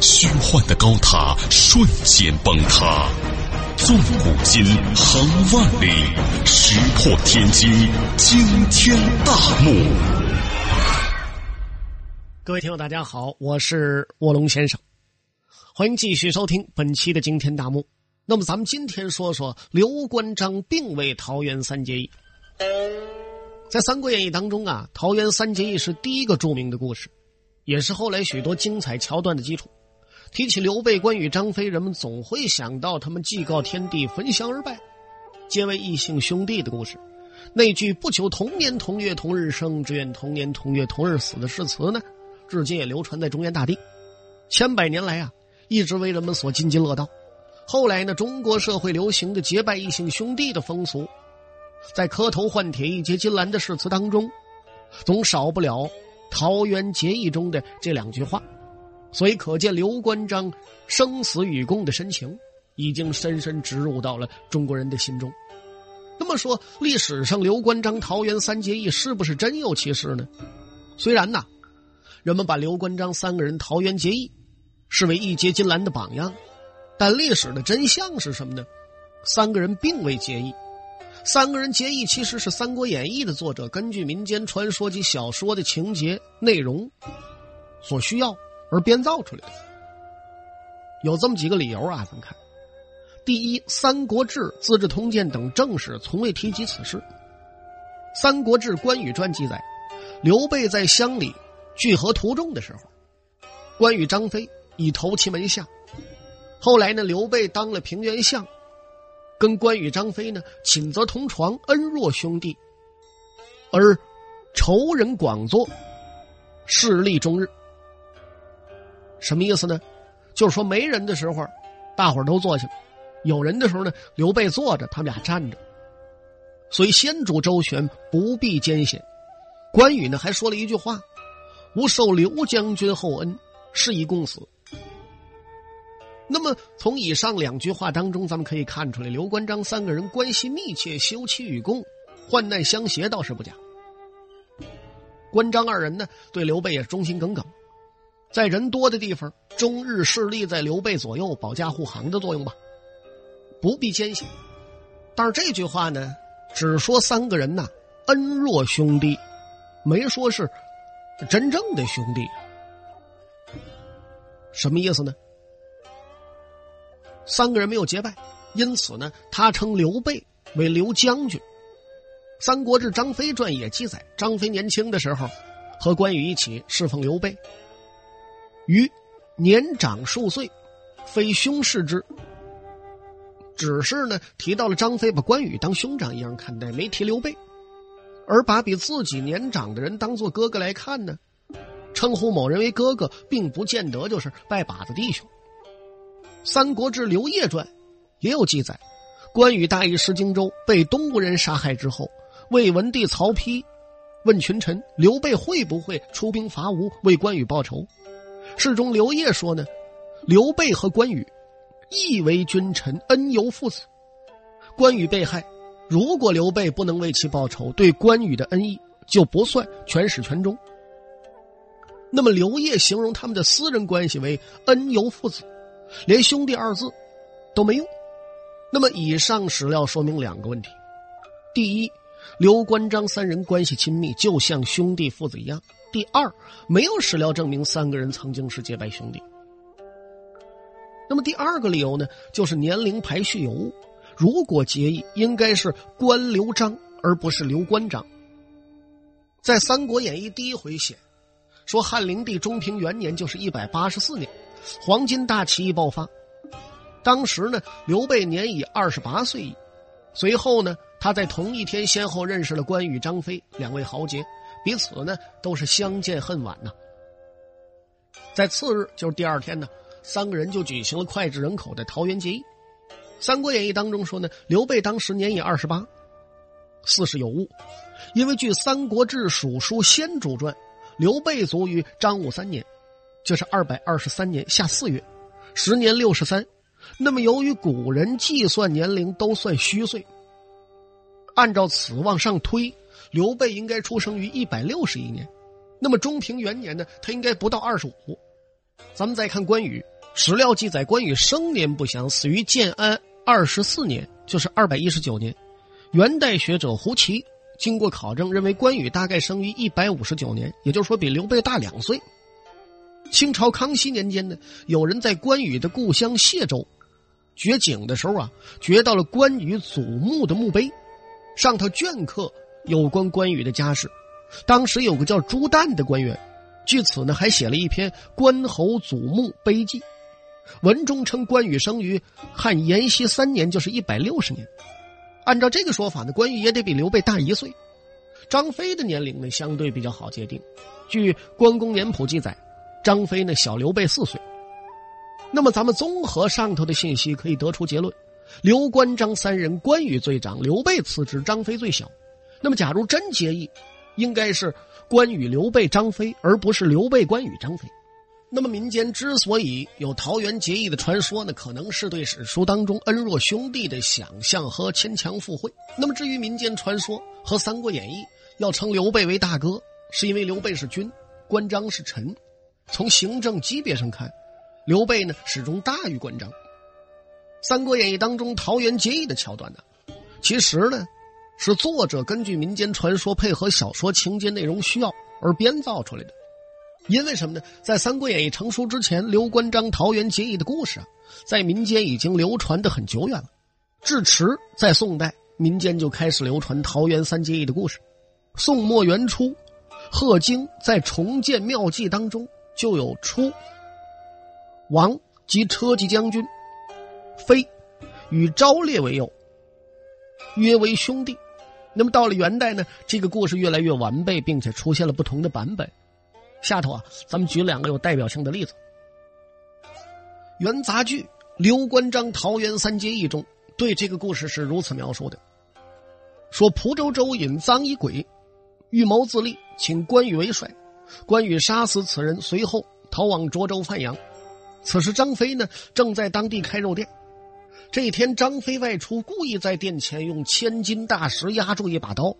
虚幻的高塔瞬间崩塌，纵古今，横万里，石破天惊，惊天大幕。各位听友，大家好，我是卧龙先生，欢迎继续收听本期的惊天大幕。那么，咱们今天说说刘关张并未桃园三结义。在《三国演义》当中啊，桃园三结义是第一个著名的故事。也是后来许多精彩桥段的基础。提起刘备、关羽、张飞，人们总会想到他们祭告天地、焚香而拜，结为异姓兄弟的故事。那句“不求同年同月同日生，只愿同年同月同日死”的誓词呢，至今也流传在中原大地。千百年来啊，一直为人们所津津乐道。后来呢，中国社会流行的结拜异姓兄弟的风俗，在磕头换铁、一结金兰的誓词当中，总少不了。桃园结义中的这两句话，所以可见刘关张生死与共的深情，已经深深植入到了中国人的心中。那么说，历史上刘关张桃园三结义是不是真有其事呢？虽然呐，人们把刘关张三个人桃园结义视为义结金兰的榜样，但历史的真相是什么呢？三个人并未结义。三个人结义其实是《三国演义》的作者根据民间传说及小说的情节内容所需要而编造出来的。有这么几个理由啊，咱们看：第一，《三国志》《资治通鉴》等正史从未提及此事。《三国志·关羽传》记载，刘备在乡里聚合途中的时候，关羽、张飞已投其门下。后来呢，刘备当了平原相。跟关羽、张飞呢，寝则同床，恩若兄弟，而仇人广作，势力终日。什么意思呢？就是说没人的时候，大伙儿都坐下；有人的时候呢，刘备坐着，他们俩站着。所以先主周旋，不必艰险。关羽呢，还说了一句话：“吾受刘将军厚恩，是以共死。”那么，从以上两句话当中，咱们可以看出来，刘关张三个人关系密切，休戚与共，患难相携，倒是不假。关张二人呢，对刘备也忠心耿耿，在人多的地方，终日侍立在刘备左右，保驾护航的作用吧，不必艰险。但是这句话呢，只说三个人呐，恩若兄弟，没说是真正的兄弟，什么意思呢？三个人没有结拜，因此呢，他称刘备为刘将军。《三国志·张飞传》也记载，张飞年轻的时候和关羽一起侍奉刘备，于年长数岁，非兄视之。只是呢，提到了张飞把关羽当兄长一样看待，没提刘备，而把比自己年长的人当做哥哥来看呢，称呼某人为哥哥，并不见得就是拜把子弟兄。《三国志·刘烨传》也有记载，关羽大意失荆州，被东吴人杀害之后，魏文帝曹丕问群臣：“刘备会不会出兵伐吴，为关羽报仇？”事中刘烨说：“呢，刘备和关羽亦为君臣，恩犹父子。关羽被害，如果刘备不能为其报仇，对关羽的恩义就不算全始全终。那么刘烨形容他们的私人关系为恩犹父子。”连兄弟二字都没用，那么以上史料说明两个问题：第一，刘关张三人关系亲密，就像兄弟父子一样；第二，没有史料证明三个人曾经是结拜兄弟。那么第二个理由呢，就是年龄排序有误，如果结义，应该是关刘张，而不是刘关张。在《三国演义》第一回写，说汉灵帝中平元年，就是一百八十四年。黄巾大起义爆发，当时呢，刘备年已二十八岁。随后呢，他在同一天先后认识了关羽、张飞两位豪杰，彼此呢都是相见恨晚呐。在次日，就是第二天呢，三个人就举行了脍炙人口的桃园结义。三国演义》当中说呢，刘备当时年已二十八，四十有误，因为据《三国志·蜀书·先主传》，刘备卒于张武三年，就是二百二十三年夏四月，时年六十三。那么，由于古人计算年龄都算虚岁，按照此往上推，刘备应该出生于一百六十一年。那么，中平元年呢，他应该不到二十五。咱们再看关羽。史料记载，关羽生年不详，死于建安二十四年，就是二百一十九年。元代学者胡奇经过考证，认为关羽大概生于一百五十九年，也就是说比刘备大两岁。清朝康熙年间呢，有人在关羽的故乡谢州掘井的时候啊，掘到了关羽祖墓的墓碑，上头镌刻有关关羽的家事。当时有个叫朱旦的官员，据此呢还写了一篇《关侯祖墓碑记》。文中称关羽生于汉延熙三年，就是一百六十年。按照这个说法呢，关羽也得比刘备大一岁。张飞的年龄呢，相对比较好界定。据《关公年谱》记载，张飞呢小刘备四岁。那么咱们综合上头的信息，可以得出结论：刘关张三人，关羽最长，刘备次之，张飞最小。那么假如真结义，应该是关羽、刘备、张飞，而不是刘备、关羽、张飞。那么民间之所以有桃园结义的传说呢，可能是对史书当中恩若兄弟的想象和牵强附会。那么至于民间传说和《三国演义》要称刘备为大哥，是因为刘备是君，关张是臣。从行政级别上看，刘备呢始终大于关张。《三国演义》当中桃园结义的桥段呢，其实呢是作者根据民间传说配合小说情节内容需要而编造出来的。因为什么呢？在《三国演义》成书之前，刘关张桃园结义的故事啊，在民间已经流传的很久远了。至迟在宋代，民间就开始流传桃园三结义的故事。宋末元初，贺京在重建庙记当中就有出王及车骑将军飞与昭烈为友，约为兄弟。那么到了元代呢，这个故事越来越完备，并且出现了不同的版本。下头啊，咱们举两个有代表性的例子。元杂剧《刘关张桃园三结义》中对这个故事是如此描述的：说蒲州州尹臧一鬼预谋自立，请关羽为帅，关羽杀死此人，随后逃往涿州范阳。此时张飞呢正在当地开肉店。这一天，张飞外出，故意在店前用千斤大石压住一把刀，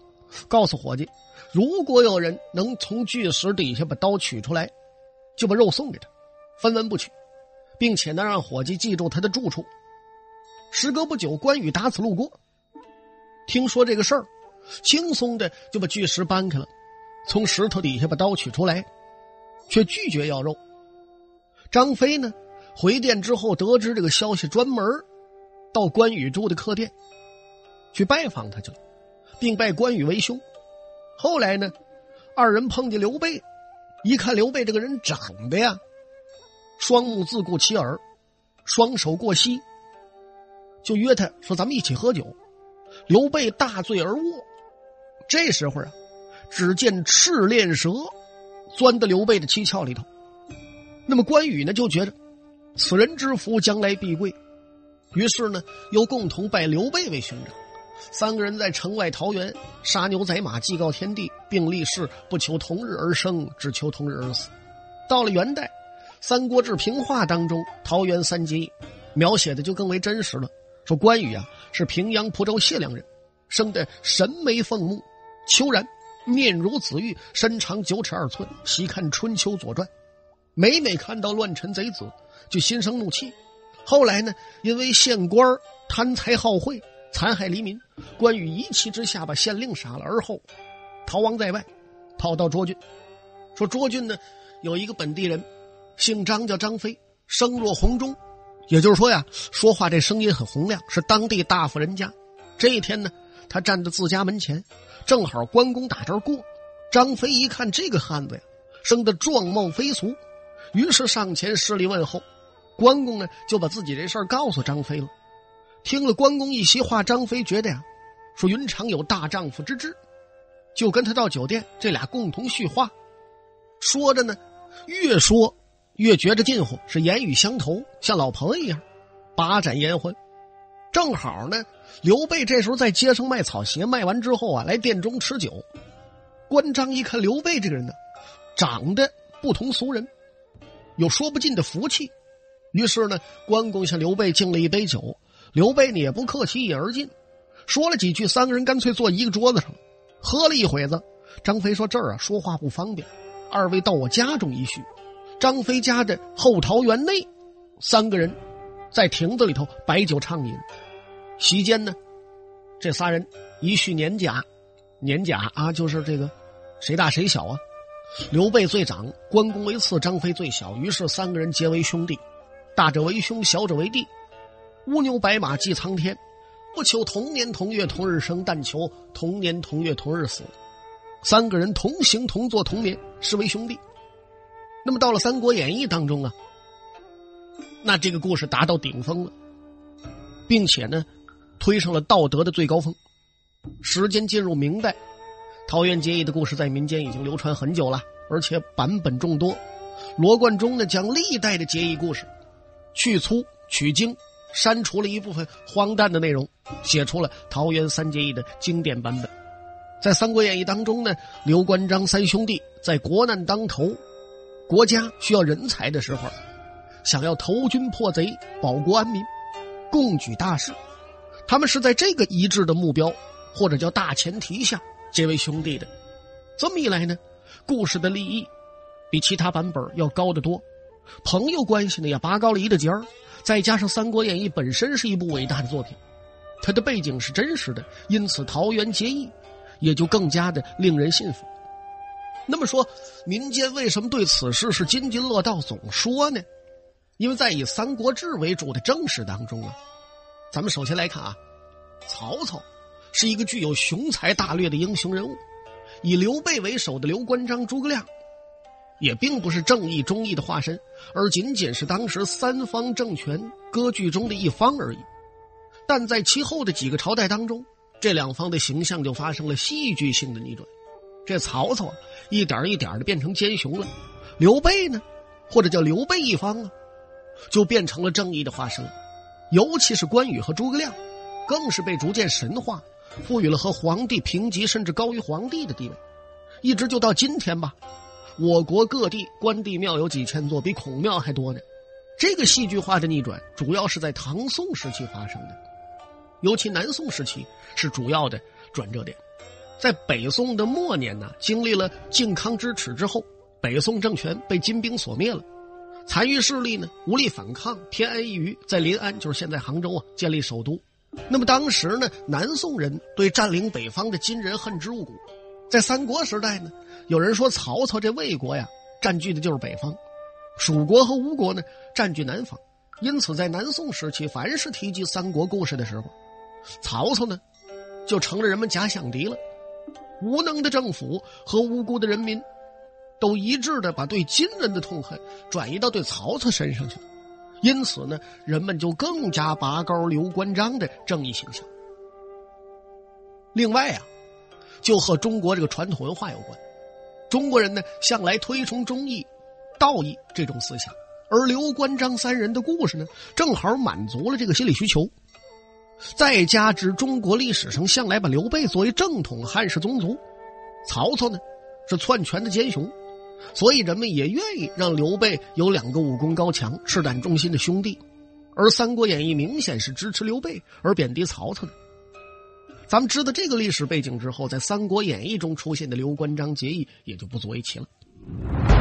告诉伙计。如果有人能从巨石底下把刀取出来，就把肉送给他，分文不取，并且呢让伙计记住他的住处。时隔不久，关羽打此路过，听说这个事儿，轻松的就把巨石搬开了，从石头底下把刀取出来，却拒绝要肉。张飞呢回店之后得知这个消息，专门到关羽住的客店去拜访他去了，并拜关羽为兄。后来呢，二人碰见刘备，一看刘备这个人长得呀，双目自顾其耳，双手过膝，就约他说：“咱们一起喝酒。”刘备大醉而卧。这时候啊，只见赤练蛇钻到刘备的七窍里头。那么关羽呢，就觉着此人之福将来必贵，于是呢，又共同拜刘备为兄长。三个人在城外桃园杀牛宰马，祭告天地，并立誓不求同日而生，只求同日而死。到了元代，《三国志平话》当中，桃园三结义描写的就更为真实了。说关羽啊是平阳蒲州解良人，生的神眉凤目，秋然，面如紫玉，身长九尺二寸。细看《春秋左传》，每每看到乱臣贼子，就心生怒气。后来呢，因为县官贪财好贿。残害黎民，关羽一气之下把县令杀了，而后逃亡在外，跑到涿郡。说涿郡呢有一个本地人，姓张，叫张飞，声若洪钟，也就是说呀，说话这声音很洪亮，是当地大富人家。这一天呢，他站在自家门前，正好关公打这儿过。张飞一看这个汉子呀，生得壮貌非俗，于是上前施礼问候。关公呢就把自己这事儿告诉张飞了。听了关公一席话，张飞觉得呀，说云长有大丈夫之志，就跟他到酒店，这俩共同叙话。说着呢，越说越觉着近乎，是言语相投，像老朋友一样，把盏言欢。正好呢，刘备这时候在街上卖草鞋，卖完之后啊，来店中吃酒。关张一看刘备这个人呢，长得不同俗人，有说不尽的福气，于是呢，关公向刘备敬了一杯酒。刘备呢也不客气，一饮而尽，说了几句，三个人干脆坐一个桌子上，喝了一会子。张飞说：“这儿啊，说话不方便，二位到我家中一叙。”张飞家的后桃园内，三个人在亭子里头摆酒畅饮。席间呢，这仨人一叙年甲，年甲啊，就是这个谁大谁小啊？刘备最长，关公为次，张飞最小。于是三个人结为兄弟，大者为兄，小者为弟。乌牛白马祭苍天，不求同年同月同日生，但求同年同月同日死。三个人同行同坐同眠，是为兄弟。那么到了《三国演义》当中啊，那这个故事达到顶峰了，并且呢，推上了道德的最高峰。时间进入明代，桃园结义的故事在民间已经流传很久了，而且版本众多。罗贯中呢，将历代的结义故事去粗取精，删除了一部分荒诞的内容，写出了桃园三结义的经典版本。在《三国演义》当中呢，刘关张三兄弟在国难当头。国家需要人才的时候，想要投军破贼、保国安民、共举大事，他们是在这个一致的目标或者叫大前提下结为兄弟的。这么一来呢，故事的立意比其他版本要高得多，朋友关系呢也拔高了一个尖儿。再加上《三国演义》本身是一部伟大的作品，它的背景是真实的，因此桃园结义也就更加的令人信服。那么说，民间为什么对此事是津津乐道，总说呢？因为在以《三国志》为主的正史当中啊，咱们首先来看啊，曹操是一个具有雄才大略的英雄人物，以刘备为首的刘关张诸葛亮，也并不是正义忠义的化身，而仅仅是当时三方政权割据中的一方而已。但在其后的几个朝代当中，这两方的形象就发生了戏剧性的逆转。这曹操，一点一点的变成奸雄了；刘备呢，或者叫刘备一方啊，就变成了正义的化身。尤其是关羽和诸葛亮，更是被逐渐神化，赋予了和皇帝平级甚至高于皇帝的地位。一直就到今天吧，我国各地关帝庙有几千座，比孔庙还多呢。这个戏剧化的逆转，主要是在唐宋时期发生的，尤其南宋时期是主要的转折点。在北宋的末年呢，经历了靖康之耻之后，北宋政权被金兵所灭了，残余势力呢无力反抗，偏安一隅，在临安，就是现在杭州啊，建立首都。那么当时呢，南宋人对占领北方的金人恨之入骨。在三国时代呢，有人说曹操这魏国呀，占据的就是北方，蜀国和吴国呢占据南方，因此在南宋时期，凡是提及三国故事的时候，曹操呢就成了人们假想敌了。无能的政府和无辜的人民，都一致的把对金人的痛恨转移到对曹操身上去了，因此呢，人们就更加拔高刘关张的正义形象。另外啊，就和中国这个传统文化有关，中国人呢向来推崇忠义、道义这种思想，而刘关张三人的故事呢，正好满足了这个心理需求。再加之中国历史上向来把刘备作为正统汉室宗族，曹操呢是篡权的奸雄，所以人们也愿意让刘备有两个武功高强、赤胆忠心的兄弟。而《三国演义》明显是支持刘备而贬低曹操的。咱们知道这个历史背景之后，在《三国演义》中出现的刘关张结义也就不足为奇了。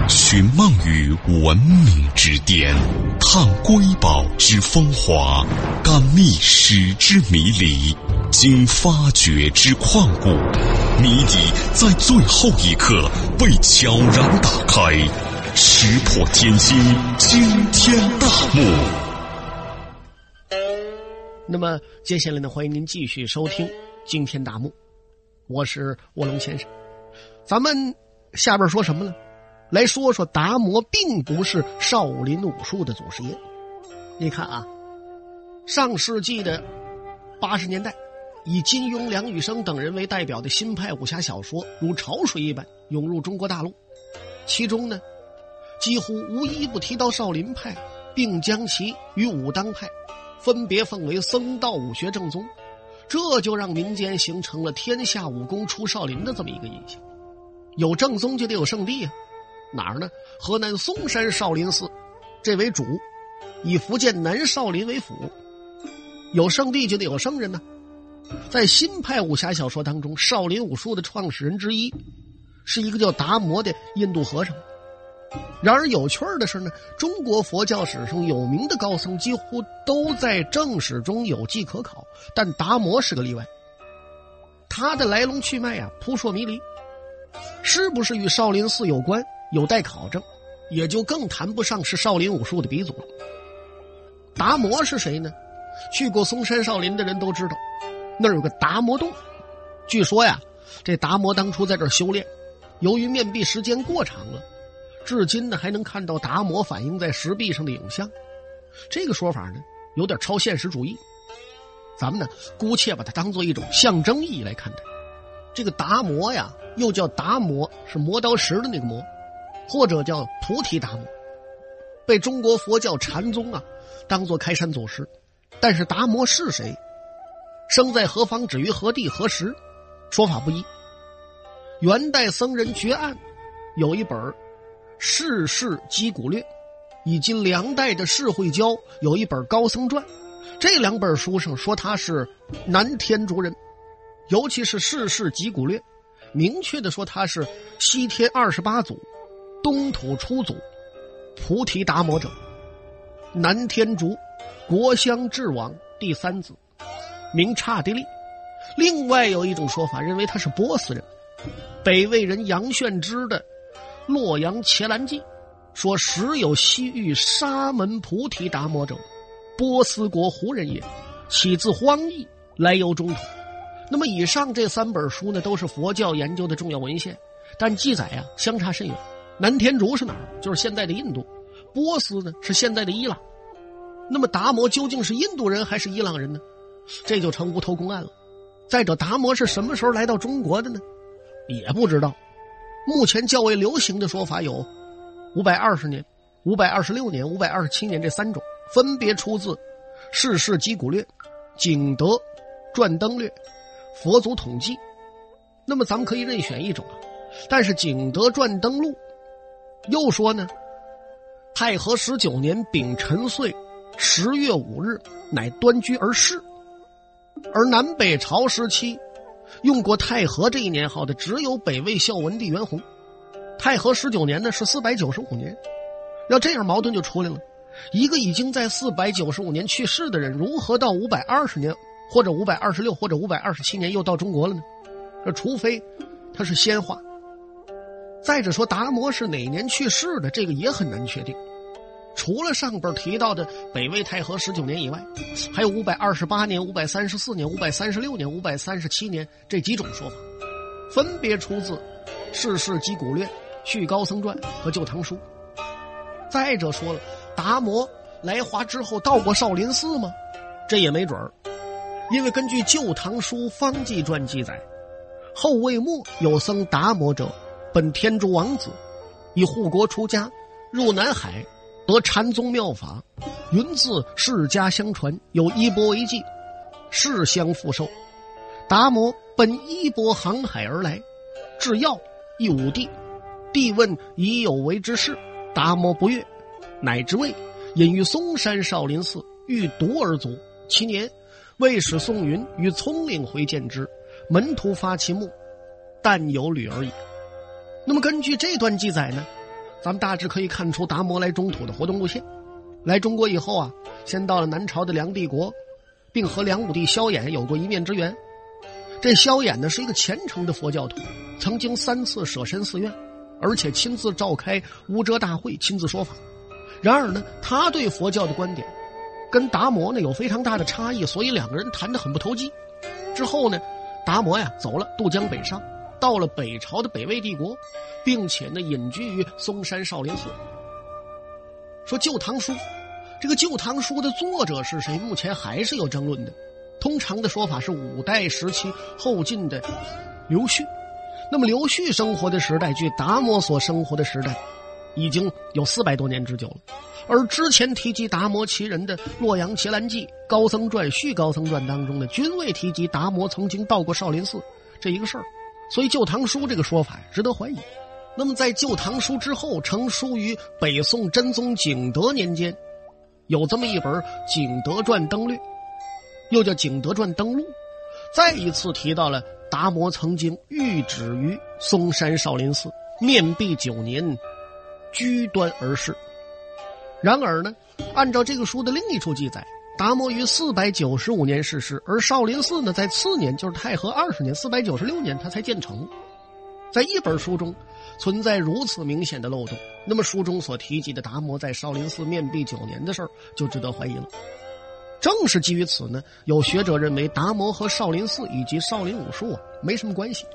寻梦于文明之巅，探瑰宝之风华，感历史之迷离，经发掘之旷古，谜底在最后一刻被悄然打开，石破天惊，惊天大幕。那么接下来呢，欢迎您继续收听《惊天大幕》，我是卧龙先生，咱们下边说什么呢？来说说达摩并不是少林武术的祖师爷。你看啊，上世纪的八十年代，以金庸、梁羽生等人为代表的新派武侠小说如潮水一般涌入中国大陆，其中呢，几乎无一不提到少林派，并将其与武当派分别奉为僧道武学正宗，这就让民间形成了天下武功出少林的这么一个印象。有正宗就得有圣地啊，哪儿呢？河南嵩山少林寺，这为主，以福建南少林为辅。有圣地就得有圣人呢。在新派武侠小说当中，少林武术的创始人之一，是一个叫达摩的印度和尚。然而有趣儿的是呢，中国佛教史上有名的高僧几乎都在正史中有迹可考，但达摩是个例外。他的来龙去脉啊，扑朔迷离，是不是与少林寺有关，有待考证，也就更谈不上是少林武术的鼻祖了。达摩是谁呢？去过嵩山少林的人都知道。那儿有个达摩洞，据说呀，这达摩当初在这儿修炼，由于面壁时间过长了，至今呢还能看到达摩反映在石壁上的影像。这个说法呢有点超现实主义，咱们呢姑且把它当做一种象征意义来看待。这个达摩呀，又叫达摩，是磨刀石的那个磨，或者叫菩提达摩，被中国佛教禅宗啊当做开山祖师。但是达摩是谁？生在何方？止于何地？何时？说法不一。元代僧人绝案有一本《世事击鼓略》，以及梁代的释慧娇有一本《高僧传》，这两本书上说他是南天竺人，尤其是《世事击鼓略》，明确的说他是西天二十八祖，东土初祖，菩提达摩者，南天竺国香智王第三子。名刹帝利，另外有一种说法认为他是波斯人，北魏人杨炫之的《洛阳伽蓝记》说时有西域沙门菩提达摩者，波斯国胡人也，起自荒异，来由中土。那么以上这三本书呢，都是佛教研究的重要文献，但记载啊相差甚远。南天竺是哪儿？就是现在的印度。波斯呢是现在的伊朗。那么达摩究竟是印度人还是伊朗人呢？这就成无头公案了。再者，达摩是什么时候来到中国的呢？也不知道。目前较为流行的说法有五百二十年、五百二十六年、五百二十七年这三种，分别出自《世事击鼓略》《景德传灯略》《佛祖统计》。那么咱们可以任选一种啊。但是《景德传灯录》又说呢，太和十九年丙辰岁十月五日，乃端居而逝。而南北朝时期，用过太和这一年号的只有北魏孝文帝元宏。太和十九年呢是四百九十五年，要这样矛盾就出来了：一个已经在四百九十五年去世的人，如何到五百二十年，或者五百二十六，或者五百二十七年又到中国了呢？这除非他是仙化。再者说，达摩是哪年去世的，这个也很难确定。除了上边提到的北魏太和十九年以外，还有五百二十八年、五百三十四年、五百三十六年、五百三十七年这几种说法，分别出自《世事击鼓略》《续高僧传》和《旧唐书》。再者说了，达摩来华之后到过少林寺吗？这也没准儿，因为根据《旧唐书方济传》记载，后魏末有僧达摩者，本天竺王子，以护国出家，入南海。得禅宗妙法，云自世家相传，有衣钵为记，世相复寿。达摩本衣钵航海而来，至药一武帝，帝问已有为之事，达摩不悦，乃之谓隐于嵩山少林寺，欲夺而卒。其年，魏使宋云与聪领回见之，门徒发其目，但有履而已。那么根据这段记载呢？咱们大致可以看出达摩来中土的活动路线。来中国以后啊，先到了南朝的梁帝国，并和梁武帝萧衍有过一面之缘。这萧衍呢是一个虔诚的佛教徒，曾经三次舍身寺院，而且亲自召开无遮大会，亲自说法。然而呢，他对佛教的观点跟达摩呢有非常大的差异，所以两个人谈得很不投机。之后呢，达摩呀走了，渡江北上。到了北朝的北魏帝国，并且呢隐居于嵩山少林寺。说《旧唐书》，这个《旧唐书》的作者是谁？目前还是有争论的。通常的说法是五代时期后晋的刘旭。那么刘旭生活的时代，距达摩所生活的时代，已经有四百多年之久了。而之前提及达摩其人的《洛阳伽蓝记》《高僧传》《续高僧传》当中呢，均未提及达摩曾经到过少林寺这一个事儿，所以《旧唐书》这个说法值得怀疑。那么在《旧唐书》之后，成书于北宋真宗景德年间，有这么一本《景德传登略》，又叫《景德传登录》，再一次提到了达摩曾经御旨于嵩山少林寺，面壁九年，居端而逝。然而呢，按照这个书的另一处记载，达摩于四百九十五年逝世，而少林寺呢，在次年，就是太和二十年（四百九十六年），它才建成。在一本书中存在如此明显的漏洞，那么书中所提及的达摩在少林寺面壁九年的事儿就值得怀疑了。正是基于此呢，有学者认为达摩和少林寺以及少林武术啊没什么关系。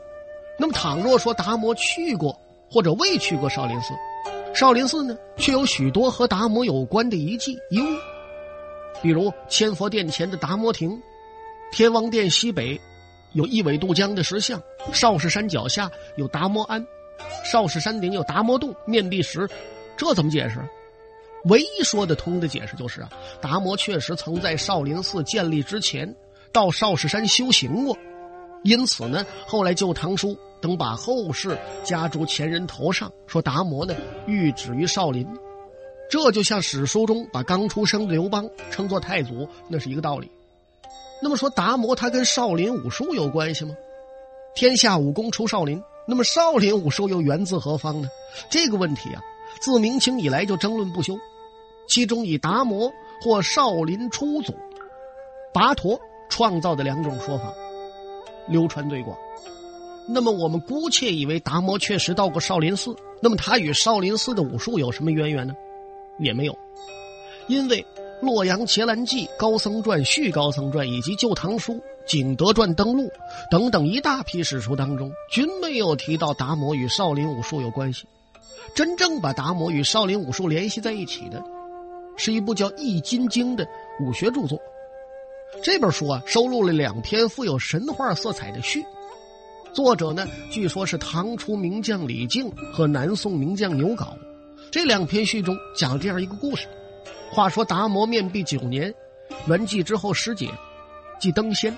那么，倘若说达摩去过或者未去过少林寺，少林寺呢，却有许多和达摩有关的遗迹遗物，比如千佛殿前的达摩亭，天王殿西北有一苇渡江的石像，少室山脚下有达摩庵，少室山顶有达摩洞、面壁石，这怎么解释？唯一说得通的解释就是啊，达摩确实曾在少林寺建立之前到少室山修行过，因此呢，后来《旧唐书》。等把后世加诸前人头上，说达摩呢寓止于少林，这就像史书中把刚出生的刘邦称作太祖，那是一个道理。那么说达摩他跟少林武术有关系吗？天下武功出少林，那么少林武术又源自何方呢？这个问题啊，自明清以来就争论不休。其中以达摩或少林初祖拔陀创造的两种说法，流传最广。那么我们姑且以为达摩确实到过少林寺，那么他与少林寺的武术有什么渊源呢？也没有，因为《洛阳伽蓝记》《高僧传》《续高僧传》以及《旧唐书》《景德传登录》等等一大批史书当中，均没有提到达摩与少林武术有关系。真正把达摩与少林武术联系在一起的，是一部叫《易筋经》的武学著作。这本书啊，收录了两篇富有神话色彩的序。作者呢，据说是唐初名将李靖和南宋名将牛皋。这两篇序中讲这样一个故事：话说达摩面壁九年，圆寂之后师姐，即登仙，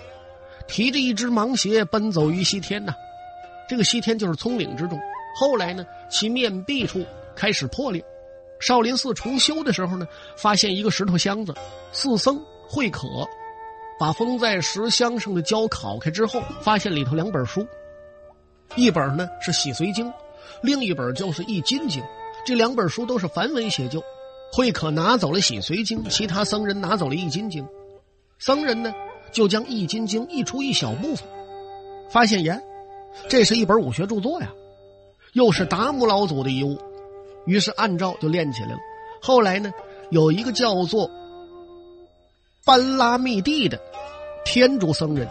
提着一只芒鞋奔走于西天呐。这个西天就是葱岭之中。后来呢，其面壁处开始破裂。少林寺重修的时候呢，发现一个石头箱子，四僧会可把封在石箱上的胶烤开之后，发现里头两本书。一本呢是《洗髓经》，另一本就是《易筋经》。这两本书都是梵文写就。慧可拿走了《洗髓经》，其他僧人拿走了《易筋经》。僧人呢就将《易筋经》译出一小部分，发现耶，这是一本武学著作呀，又是达摩老祖的遗物，于是按照就练起来了。后来呢，有一个叫做班拉密蒂的天竺僧人。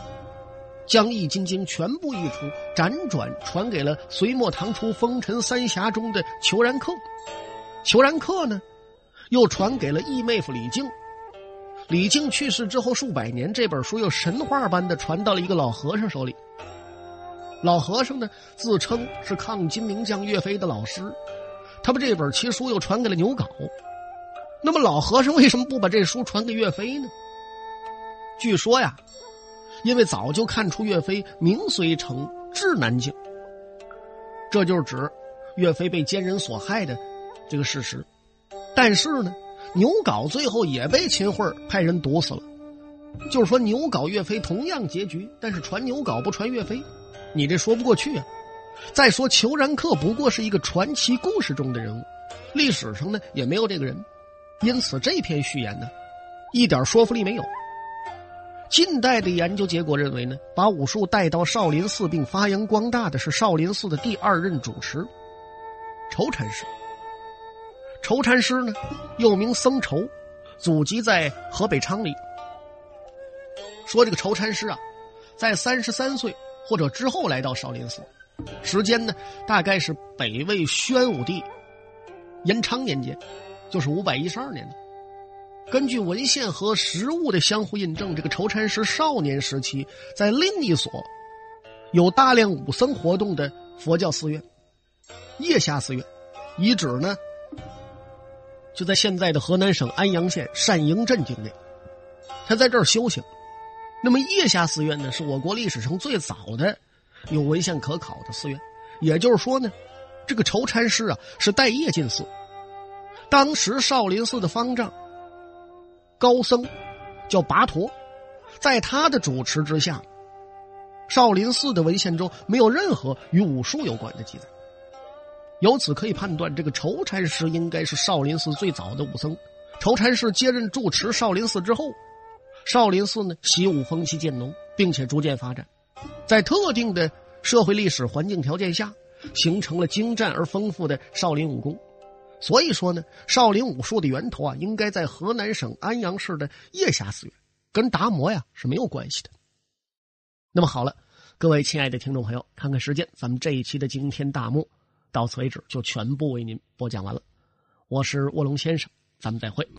将《易筋经》全部译出，辗转传给了隋末唐初风尘三侠中的裘然客。裘然客呢，又传给了义妹夫李靖。李靖去世之后数百年，这本书又神话般的传到了一个老和尚手里。老和尚呢，自称是抗金名将岳飞的老师，他把这本奇书又传给了牛皋。那么老和尚为什么不把这书传给岳飞呢？据说呀。因为早就看出岳飞名虽成，志难靖，这就是指岳飞被奸人所害的这个事实。但是呢，牛皋最后也被秦桧派人毒死了。就是说，牛皋岳飞同样结局，但是传牛皋不传岳飞，你这说不过去啊。再说，裘然客不过是一个传奇故事中的人物，历史上呢也没有这个人，因此这篇序言呢，一点说服力没有。近代的研究结果认为呢，把武术带到少林寺并发扬光大的是少林寺的第二任主持筹禅师。筹禅师呢，又名僧筹，祖籍在河北昌黎。说这个筹禅师啊，在三十三岁或者之后来到少林寺，时间呢大概是北魏宣武帝延昌年间，就是五百一十二年。根据文献和实物的相互印证，这个愁禅师少年时期在另一所有大量武僧活动的佛教寺院——叶下寺院，遗址呢就在现在的河南省安阳县单营镇境内，他在这儿修行。那么叶下寺院呢，是我国历史上最早的有文献可考的寺院。也就是说呢，这个愁禅师啊是带业进寺。当时少林寺的方丈高僧叫跋陀，在他的主持之下，少林寺的文献中没有任何与武术有关的记载。由此可以判断，这个筹禅师应该是少林寺最早的武僧。筹禅师接任住持少林寺之后。少林寺呢，习武风气渐浓，并且逐渐发展，在特定的社会历史环境条件下，形成了精湛而丰富的少林武功。所以说呢，少林武术的源头啊，应该在河南省安阳市的叶下寺院，跟达摩呀是没有关系的。那么好了，各位亲爱的听众朋友，看看时间，咱们这一期的惊天大幕到此为止，就全部为您播讲完了。我是卧龙先生，咱们再会。